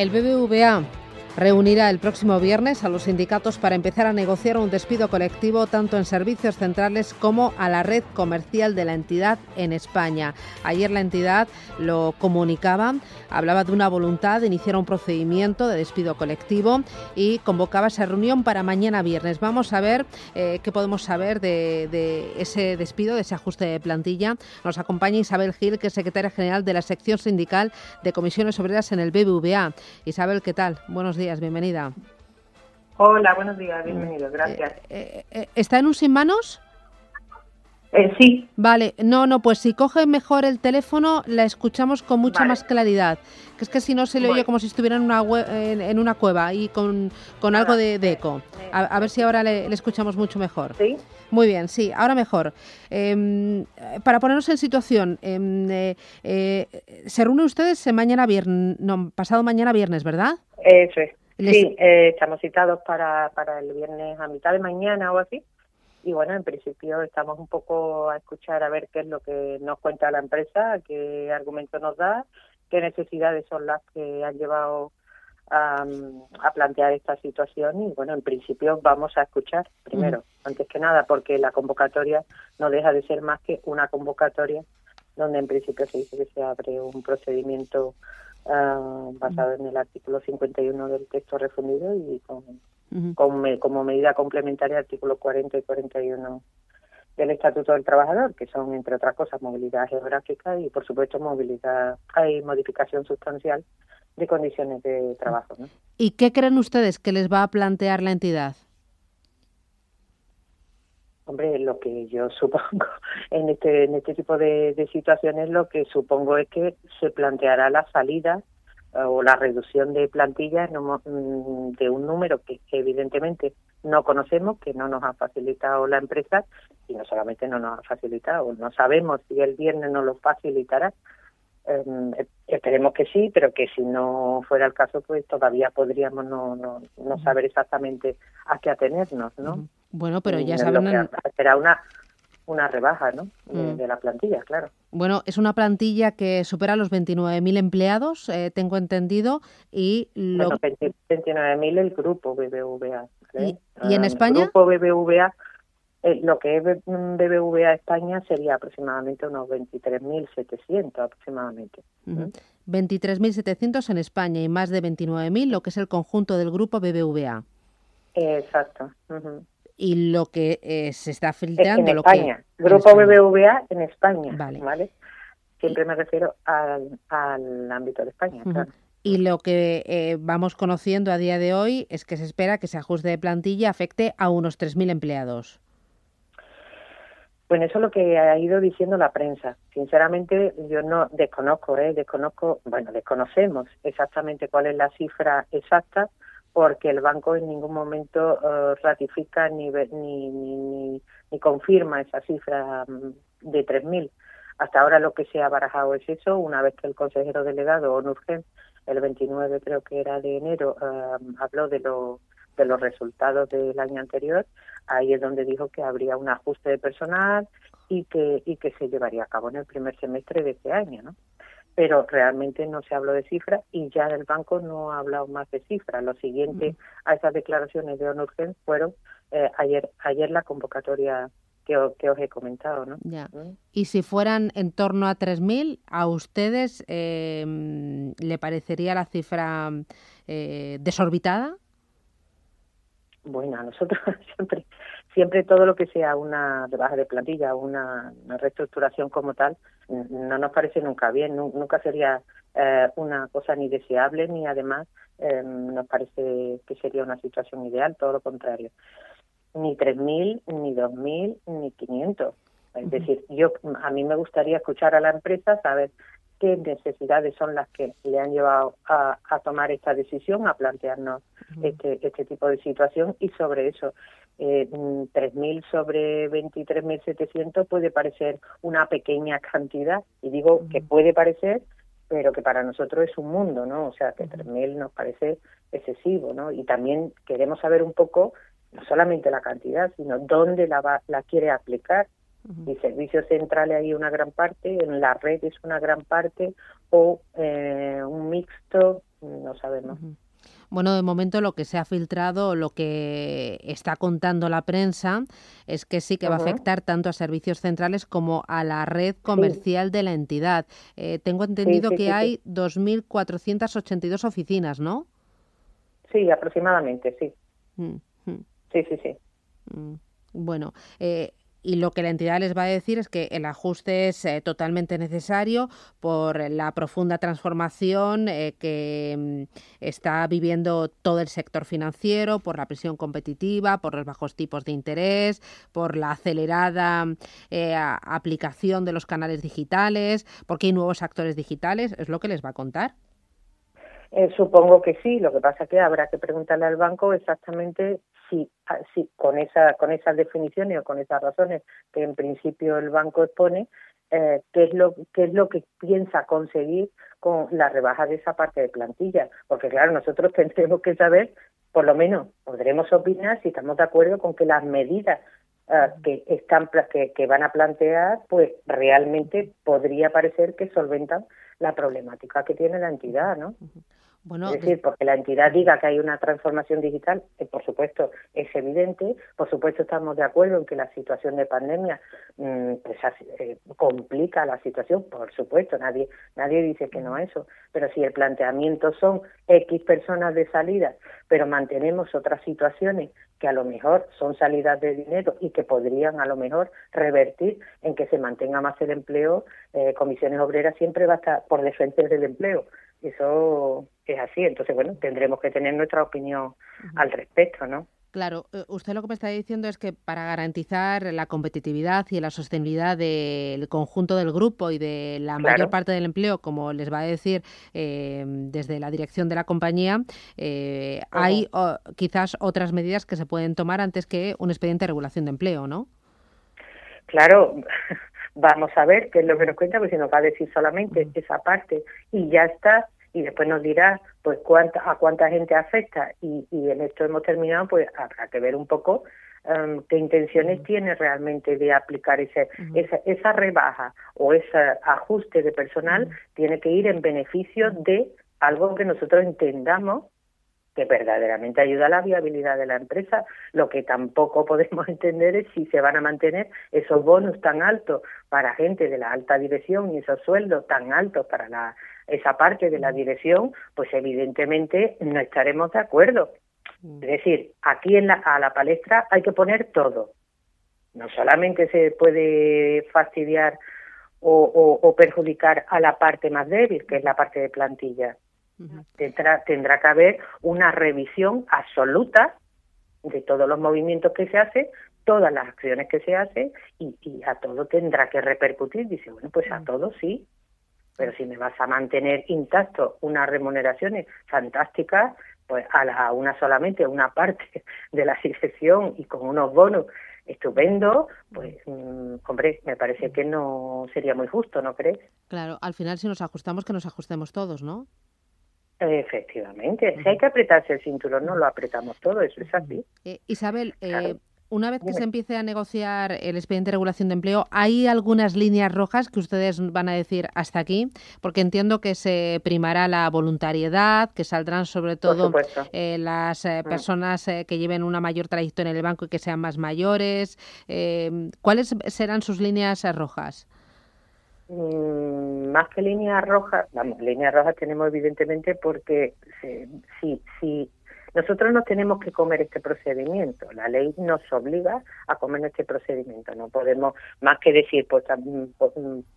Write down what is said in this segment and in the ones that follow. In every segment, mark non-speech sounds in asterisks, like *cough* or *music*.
El BBVA reunirá el próximo viernes a los sindicatos para empezar a negociar un despido colectivo tanto en servicios centrales como a la red comercial de la entidad en España. Ayer la entidad lo comunicaba, hablaba de una voluntad de iniciar un procedimiento de despido colectivo y convocaba esa reunión para mañana viernes. Vamos a ver eh, qué podemos saber de, de, ese despido, de ese ajuste de plantilla. Nos acompaña Isabel Gil, que es secretaria general de la sección sindical de comisiones obreras en el BBVA. Isabel, ¿qué tal? Buenos bienvenida. Hola, buenos días, bienvenido, gracias. Eh, eh, ¿Está en un sin manos? Eh, sí. Vale, no, no, pues si coge mejor el teléfono la escuchamos con mucha Vale. más claridad. Que es que si no se le oye Bueno. como si estuviera en una, hue- en, en una cueva y con, con algo de, de eco. A, a ver si ahora le, le escuchamos mucho mejor. ¿Sí? Muy bien, sí, ahora mejor. Em, para ponernos en situación, em, eh, eh, se reúnen ustedes eh, mañana viernes, no, pasado mañana viernes, ¿verdad? Eso es. Les- Sí, eh, estamos citados para, para el viernes a mitad de mañana o así. Y bueno, en principio estamos un poco a escuchar a ver qué es lo que nos cuenta la empresa, qué argumento nos da, qué necesidades son las que han llevado a, a plantear esta situación. Y bueno, en principio vamos a escuchar primero, antes que nada, porque la convocatoria no deja de ser más que una convocatoria donde en principio se dice que se abre un procedimiento ah, basado en el artículo 51 del texto refundido y con, Ujú. con me- como medida complementaria artículos 40 y 41 del Estatuto del Trabajador, que son, entre otras cosas, movilidad geográfica y, por supuesto, movilidad hay modificación sustancial de condiciones de trabajo. ¿no? ¿Y qué creen ustedes que les va a plantear la entidad? Hombre, lo que yo *laughs* supongo en este en este tipo de, de situaciones, lo que supongo es que se planteará la salida eh, o la reducción de plantillas mm, de un número que, que evidentemente no conocemos, que no nos ha facilitado la empresa y no solamente no nos ha facilitado, no sabemos si el viernes nos lo facilitará. Eh, esperemos que sí, pero que si no fuera el caso, pues todavía podríamos no, no, no saber exactamente a qué atenernos, ¿no? Bueno, pero ya saben, será una una rebaja ¿no? de, Mm. de la plantilla claro bueno, es una plantilla que supera los 29.000 empleados, eh, tengo entendido, y lo bueno 20 29.000 el grupo BBVA. ¿Y- y en Ah, España? el grupo BBVA eh, lo que es B- mm, BBVA España sería aproximadamente unos 23.700 aproximadamente Ujú. 23.700 en España y más de 29.000 lo que es el conjunto del grupo BBVA. exacto. Y lo que eh, se está en filtrando, lo España que... grupo en España. BBVA en España Vale. vale, siempre me refiero al, al ámbito de España claro Y lo que eh, vamos conociendo a día de hoy es que se espera que ese ajuste de plantilla afecte a unos 3.000 empleados. Bueno, eso es lo que ha ido diciendo la prensa. Sinceramente, yo no desconozco, ¿eh? desconozco, bueno, desconocemos exactamente cuál es la cifra exacta, porque el banco en ningún momento eh, ratifica ni, ni, ni, ni confirma esa cifra mm, de 3.000. Hasta ahora lo que se ha barajado es eso, una vez que el consejero delegado, Onurgen, el 29 creo que era de enero, eh, habló de, lo, de los resultados del año anterior, ahí es donde dijo que habría un ajuste de personal y que y que se llevaría a cabo en el primer semestre de este año, ¿no? Pero realmente no se habló de cifras y ya el banco no ha hablado más de cifras. Lo siguiente a esas declaraciones de Onurgen fueron eh, ayer ayer la convocatoria que, os he comentado, ¿no? Ya. ¿Mm? Y si fueran en torno a 3.000, ¿a ustedes eh, mm, le parecería la cifra eh, desorbitada? Bueno, a nosotros *laughs* siempre, siempre todo lo que sea una rebaja de plantilla, una, una reestructuración como tal, no nos parece nunca bien, nu- nunca sería eh, una cosa ni deseable ni además eh, nos parece que sería una situación ideal, todo lo contrario. Ni 3.000, ni 2.000, ni 500. Es decir, yo a mí me gustaría escuchar a la empresa, saber qué necesidades son las que le han llevado a, a tomar esta decisión, a plantearnos este, este tipo de situación y sobre eso. Eh, mm, 3.000 sobre 23.700 puede parecer una pequeña cantidad y digo que puede parecer pero que para nosotros es un mundo, ¿no? O sea, que 3.000 nos parece excesivo, ¿no? Y también queremos saber un poco, no solamente la cantidad, sino dónde la, va, la quiere aplicar. Y servicios centrales hay una gran parte, en la red es una gran parte, o eh, un mixto, no sabemos. Bueno, de momento lo que se ha filtrado, lo que está contando la prensa, es que sí que va a afectar tanto a servicios centrales como a la red comercial de la entidad. Eh, tengo entendido que hay 2.482 oficinas, ¿no? Sí, aproximadamente, sí. Mm, mm. Sí, sí, sí. Mm. Bueno, eh, y lo que la entidad les va a decir es que el ajuste es eh, totalmente necesario por la profunda transformación eh, que mm, está viviendo todo el sector financiero, por la presión competitiva, por los bajos tipos de interés, por la acelerada eh, aplicación de los canales digitales, porque hay nuevos actores digitales. ¿Es lo que les va a contar? supongo que sí, lo que pasa es que habrá que preguntarle al banco exactamente Ah, si, con, esa, con esas definiciones o con esas razones que en principio el banco expone, eh, qué es lo qué es lo que piensa conseguir con la rebaja de esa parte de plantilla porque claro nosotros *laughs* tendremos que saber por lo menos podremos opinar si estamos de acuerdo con que las medidas ah, que están que, que, van a plantear pues realmente podría parecer que solventan la problemática que tiene la entidad no es decir, porque la entidad diga que hay una transformación digital, que por supuesto es evidente, por supuesto estamos de acuerdo en que la situación de pandemia mm, pues, eh, complica la situación, por supuesto, nadie nadie dice que no eso, pero si el planteamiento son X personas de salida, pero mantenemos otras situaciones que a lo mejor son salidas de dinero y que podrían a lo mejor revertir en que se mantenga más el empleo, eh, comisiones obreras siempre va a estar por defender del empleo. Eso es así. Entonces, bueno, tendremos que tener nuestra opinión al respecto, ¿no? Claro, eh, usted lo que me está diciendo es que para garantizar la competitividad y la sostenibilidad del conjunto del grupo y de la mayor parte del empleo, como les va a decir eh, desde la dirección de la compañía, eh, hay quizás otras medidas que se pueden tomar antes que un expediente de regulación de empleo, ¿no? Claro, vamos a ver qué es lo que nos cuenta, porque si nos va a decir solamente esa parte y ya está, y después nos dirá pues cuánta, a cuánta gente afecta. Y, y en esto hemos terminado, pues habrá que ver un poco um, qué intenciones tiene realmente de aplicar ese, esa, esa rebaja o ese ajuste de personal, tiene que ir en beneficio de algo que nosotros entendamos que verdaderamente ayuda a la viabilidad de la empresa. Lo que tampoco *laughs* podemos entender es si se van a mantener esos bonos tan altos para gente de la alta dirección y esos sueldos tan altos para la, esa parte de la dirección, pues evidentemente no estaremos de acuerdo. Es decir, aquí en la, a la palestra hay que poner todo. No solamente se puede fastidiar o, o perjudicar a la parte más débil, que es la parte de plantilla tendrá, tendrá que haber una revisión absoluta de todos los movimientos que se hacen, todas las acciones que se hacen y, a todo tendrá que repercutir. Dice, bueno, pues a todo sí, pero si me vas a mantener intacto unas remuneraciones fantásticas, pues a, la, una solamente, una parte de la dirección y con unos bonos estupendos, pues mm, hombre, me parece que no sería muy justo, ¿no crees? Claro, al final si nos ajustamos, que nos ajustemos todos, ¿no? Efectivamente, si hay que apretarse el cinturón, no lo apretamos todo, eso es así. Eh, Isabel, eh, una vez que se empiece a negociar el expediente de regulación de empleo, ¿hay algunas líneas rojas que ustedes van a decir hasta aquí? Porque entiendo que se primará la voluntariedad, que saldrán sobre todo eh, las mm. personas que lleven una mayor trayectoria en el banco y que sean más mayores. ¿Cuáles serán sus líneas rojas? Mm, más que líneas rojas, vamos, líneas rojas tenemos evidentemente porque si, si nosotros no tenemos que comer este procedimiento, la ley nos obliga a comer este procedimiento, no podemos más que decir, pues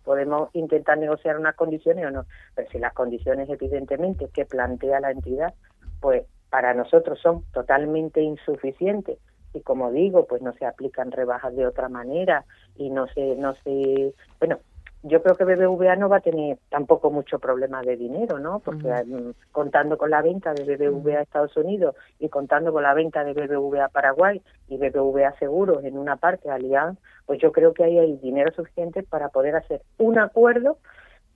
podemos intentar negociar unas condiciones o no, pero si las condiciones evidentemente que plantea la entidad, pues para nosotros son totalmente insuficientes. Y como digo, pues no se aplican rebajas de otra manera y no se, no se, bueno, yo creo que BBVA no va a tener tampoco mucho problema de dinero, ¿no? Porque mm, contando con la venta de BBVA a Estados Unidos y contando con la venta de BBVA a Paraguay y BBVA Seguros en una parte, Allianz, pues yo creo que ahí hay dinero suficiente para poder hacer un acuerdo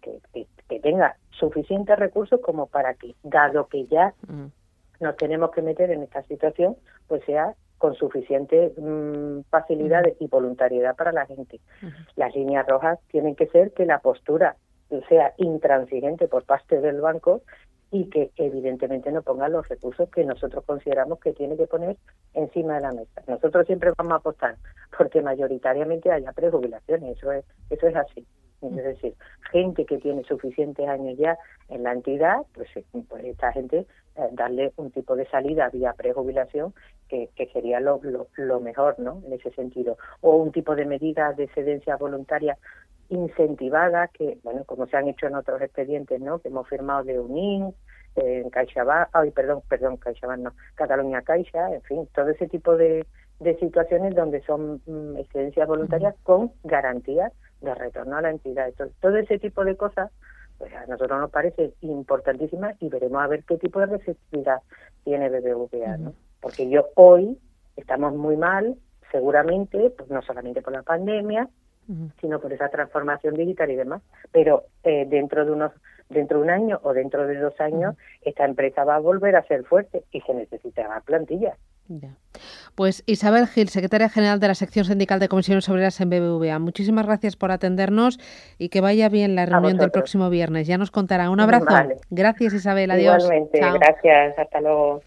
que, que, tenga suficientes recursos como para que, dado que ya nos tenemos que meter en esta situación, pues sea con suficiente mm, facilidades y voluntariedad para la gente. Las líneas rojas tienen que ser que la postura sea intransigente por parte del banco y que evidentemente no ponga los recursos que nosotros consideramos que tiene que poner encima de la mesa. Nosotros siempre vamos a apostar porque mayoritariamente haya prejubilaciones, eso es, eso es así. Es decir, gente que tiene suficientes años ya en la entidad, pues, eh, pues esta gente eh, darle un tipo de salida vía prejubilación que, que sería lo, lo, mejor, ¿no? En ese sentido. O un tipo de medida de excedencia voluntaria incentivada que, bueno, como se han hecho en otros expedientes, ¿no? Que hemos firmado de UNIN, en CaixaBank, ay, perdón, perdón, CaixaBank no, Cataluña Caixa, en fin, todo ese tipo de, de situaciones donde son mm, excedencias voluntarias con garantías de retorno a la entidad. todo ese tipo de cosas, pues a nosotros nos parece importantísima y veremos a ver qué tipo de receptividad tiene BBVA, ¿no? Porque yo hoy estamos muy mal, seguramente, pues no solamente por la pandemia, sino por esa transformación digital y demás. Pero eh, dentro de unos dentro de un año o dentro de dos años, esta empresa va a volver a ser fuerte y se necesitará plantilla. Pues Isabel Gil, secretaria general de la sección sindical de comisiones obreras en BBVA, muchísimas gracias por atendernos y que vaya bien la reunión del próximo viernes. Ya nos contará. Un abrazo. Gracias Isabel, adiós. Igualmente, gracias. Hasta luego.